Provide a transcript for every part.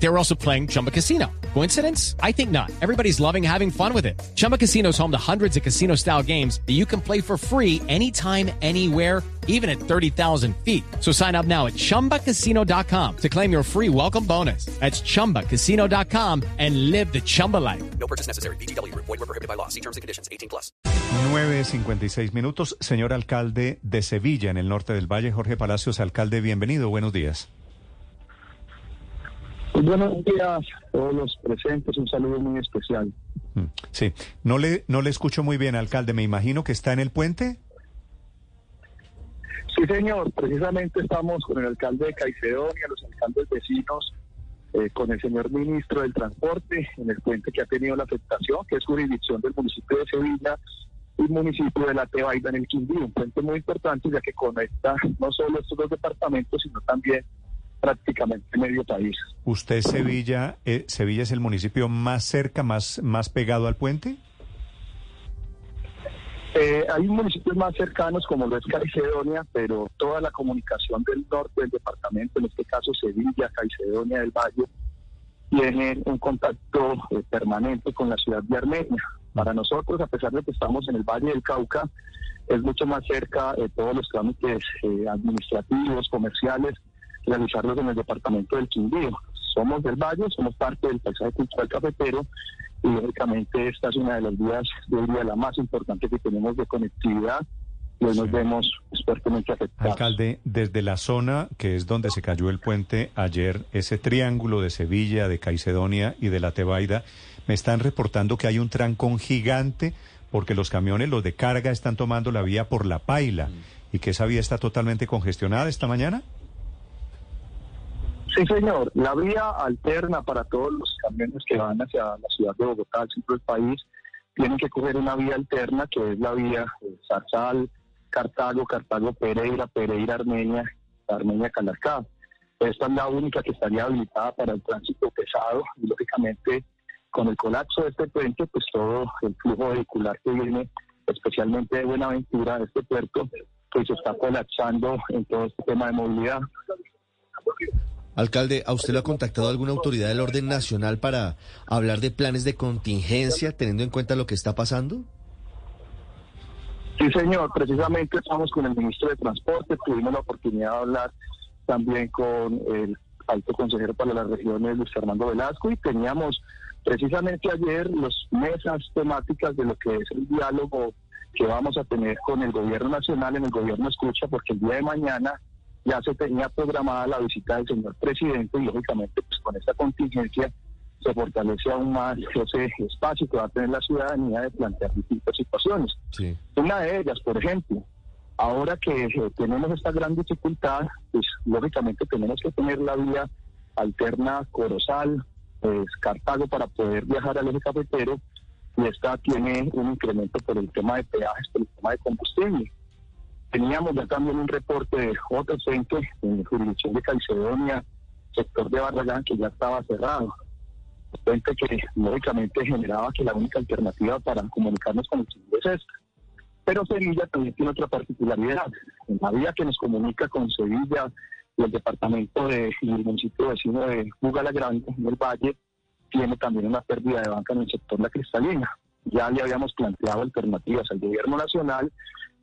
They were also playing Chumba Casino. Coincidence? I think not. Everybody's loving having fun with it. Chumba Casino is home to hundreds of casino style games that you can play for free anytime, anywhere, even at 30,000 feet. So sign up now at chumbacasino.com to claim your free welcome bonus. That's chumbacasino.com and live the Chumba life. No purchase necessary. BGW. Void were prohibited by law. See terms and conditions. 18 plus. 9.56 minutos. Señor alcalde de Sevilla, en el norte del Valle, Jorge Palacios, alcalde, bienvenido. Buenos días. Pues buenos días a todos los presentes, un saludo muy especial. Mm, Sí, no le, no le escucho muy bien, alcalde. Me imagino que está en el puente. Sí, señor, precisamente estamos con el alcalde de Caicedonia, los alcaldes vecinos, eh, con el señor ministro del Transporte, en el puente que ha tenido la afectación, que es jurisdicción del municipio de Sevilla y municipio de La Tebaida en el Quindío, un puente muy importante ya que conecta no solo estos dos departamentos, sino también prácticamente medio país. ¿Usted Sevilla, eh, Sevilla es el municipio más cerca, más, más pegado al puente? Eh, hay municipios más cercanos como lo es Caicedonia, pero toda la comunicación del norte del departamento, en este caso Sevilla, Caicedonia del Valle, tienen un contacto eh, permanente con la ciudad de Armenia. Para nosotros, a pesar de que estamos en el Valle del Cauca, es mucho más cerca eh, todos los trámites eh, administrativos, comerciales, realizarlos en el departamento del Quindío. Somos del Valle, somos parte del paisaje cultural cafetero y lógicamente esta es una de las vías, yo diría, la más importante que tenemos de conectividad y hoy nos Sí. vemos pues, fuertemente afectados. Alcalde, desde la zona que es donde se cayó el puente ayer, ese triángulo de Sevilla, de Caicedonia y de la Tebaida, me están reportando que hay un trancón gigante porque los camiones, los de carga, están tomando la vía por la paila y que esa vía está totalmente congestionada esta mañana. Sí, señor. La vía alterna para todos los camiones que van hacia la ciudad de Bogotá, al centro del país, tienen que coger una vía alterna que es la vía eh, Zarzal, Cartago, Cartago, Pereira, Pereira, Armenia, Armenia, Calarcá. Esta es la única que estaría habilitada para el tránsito pesado y lógicamente con el colapso de este puente, pues todo el flujo vehicular que viene especialmente de Buenaventura, de este puerto, pues se está colapsando en todo este tema de movilidad. Alcalde, ¿a usted lo ha contactado alguna autoridad del orden nacional para hablar de planes de contingencia teniendo en cuenta lo que está pasando? Sí, señor. Precisamente estamos con el ministro de Transporte. Tuvimos la oportunidad de hablar también con el alto consejero para las regiones, Luis Fernando Velasco, y teníamos precisamente ayer las mesas temáticas de lo que es el diálogo que vamos a tener con el gobierno nacional en el gobierno escucha, porque el día de mañana ya se tenía programada la visita del señor presidente y lógicamente pues con esta contingencia se fortalece aún más ese espacio que va a tener la ciudadanía de plantear distintas situaciones. Sí. Una de ellas, por ejemplo, ahora que eh, tenemos esta gran dificultad, pues lógicamente tenemos que tener la vía alterna Corozal, pues, Cartago para poder viajar al eje cafetero y esta tiene un incremento por el tema de peajes, por el tema de combustible. Teníamos ya también un reporte de otro centro en la jurisdicción de Caicedonia, sector de Barragán, que ya estaba cerrado. Puente que lógicamente generaba que la única alternativa para comunicarnos con el Chile es esta. Pero Sevilla también tiene otra particularidad. En la vía que nos comunica con Sevilla el departamento de, y el municipio vecino de Bugala Grande, en el Valle, tiene también una pérdida de banca en el sector La Cristalina. Ya le habíamos planteado alternativas al gobierno nacional,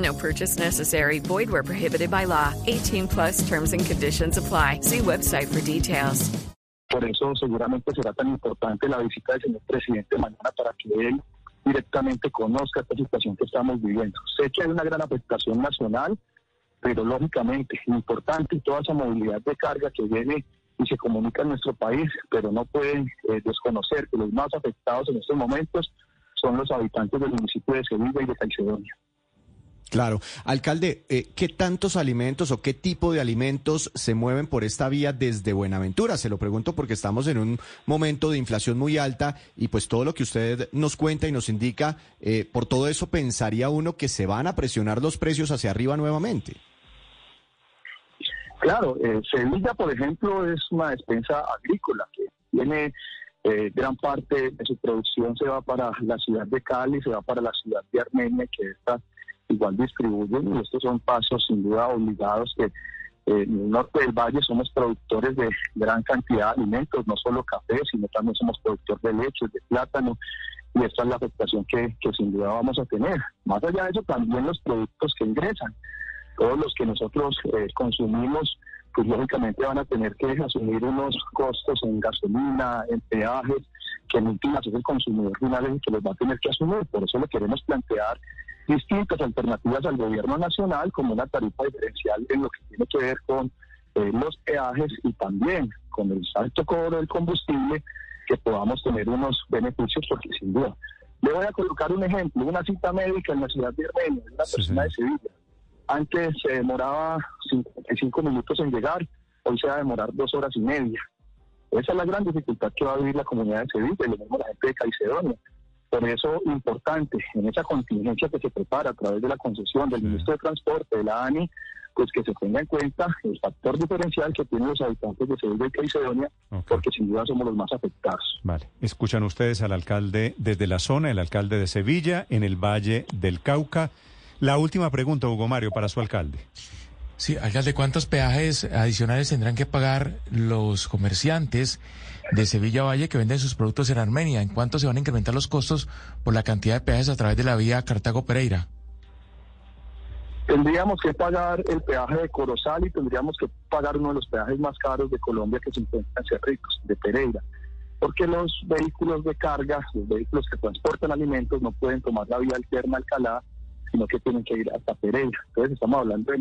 No purchase necessary. Void where prohibited by law. 18 plus terms and conditions apply. See website for details. Por eso seguramente será tan importante la visita del señor presidente mañana para que él directamente conozca esta situación que estamos viviendo. Sé que hay una gran afectación nacional, pero lógicamente importante toda esa movilidad de carga que viene y se comunica en nuestro país, pero no pueden eh, desconocer que los más afectados en estos momentos son los habitantes del municipio de Sevilla y de Caicedonia. Claro. Alcalde, eh, ¿qué tantos alimentos o qué tipo de alimentos se mueven por esta vía desde Buenaventura? Se lo pregunto porque estamos en un momento de inflación muy alta y pues todo lo que usted nos cuenta y nos indica, eh, por todo eso pensaría uno que se van a presionar los precios hacia arriba nuevamente. Claro, eh, Sevilla, por ejemplo, es una despensa agrícola que tiene eh, gran parte de su producción se va para la ciudad de Cali, se va para la ciudad de Armenia, que está igual distribuyen y estos son pasos sin duda obligados que eh, en el norte del valle somos productores de gran cantidad de alimentos, no solo café, sino también somos productores de leche, de plátano, y esta es la afectación que, que sin duda vamos a tener. Más allá de eso, también los productos que ingresan, todos los que nosotros eh, consumimos, pues lógicamente van a tener que asumir unos costos en gasolina, en peajes, que en últimas es el consumidor final el que los va a tener que asumir. Por eso le queremos plantear distintas alternativas al gobierno nacional, como una tarifa diferencial en lo que tiene que ver con eh, los peajes y también con el alto cobro del combustible, que podamos tener unos beneficios, porque sin duda. Le voy a colocar un ejemplo, una cita médica en la ciudad de Armenia, una persona de Sevilla. Antes se demoraba 55 minutos en llegar, hoy se va a demorar dos horas y media. Esa es la gran dificultad que va a vivir la comunidad de Sevilla y lo mismo la gente de Caicedonia. Por eso, importante, en esa contingencia que se prepara a través de la concesión del ministro de Transporte, de la ANI, pues que se tenga en cuenta el factor diferencial que tienen los habitantes de Sevilla y Caicedonia, porque sin duda somos los más afectados. Vale. Escuchan ustedes al alcalde desde la zona, el alcalde de Sevilla, en el Valle del Cauca. La última pregunta, Hugo Mario, para su alcalde. Sí, alcalde, ¿cuántos peajes adicionales tendrán que pagar los comerciantes de Sevilla Valle que venden sus productos en Armenia? ¿En cuánto se van a incrementar los costos por la cantidad de peajes a través de la vía Cartago-Pereira? Tendríamos que pagar el peaje de Corozal y tendríamos que pagar uno de los peajes más caros de Colombia que se encuentra en Cerritos, de Pereira. Porque los vehículos de carga, los vehículos que transportan alimentos, no pueden tomar la vía alterna Alcalá, sino que tienen que ir hasta Pereira. Entonces estamos hablando de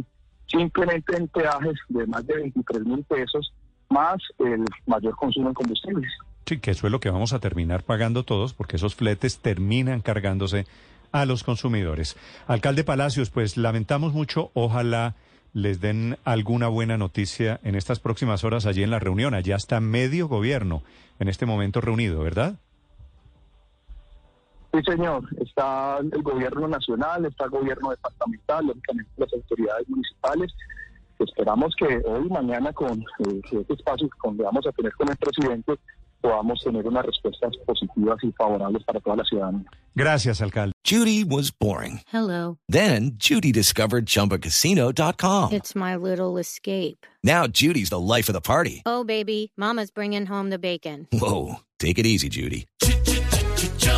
simplemente en peajes de más de 23 mil pesos, más el mayor consumo en combustibles. Sí, que eso es lo que vamos a terminar pagando todos, porque esos fletes terminan cargándose a los consumidores. Alcalde Palacios, pues lamentamos mucho, ojalá les den alguna buena noticia en estas próximas horas allí en la reunión. Allá está medio gobierno en este momento reunido, ¿verdad? Sí, señor. Está el gobierno nacional, está el gobierno departamental, lógicamente las autoridades municipales. Esperamos que hoy, mañana, con eh, este espacio que vamos a tener con el presidente, podamos tener unas respuestas positivas y favorables para toda la ciudadanía. Gracias, alcalde. Judy was boring. Hello. Then Judy discovered ChumbaCasino.com. It's my little escape. Now Judy's the life of the party. Oh, baby, mama's bringing home the bacon. Whoa, take it easy, Judy.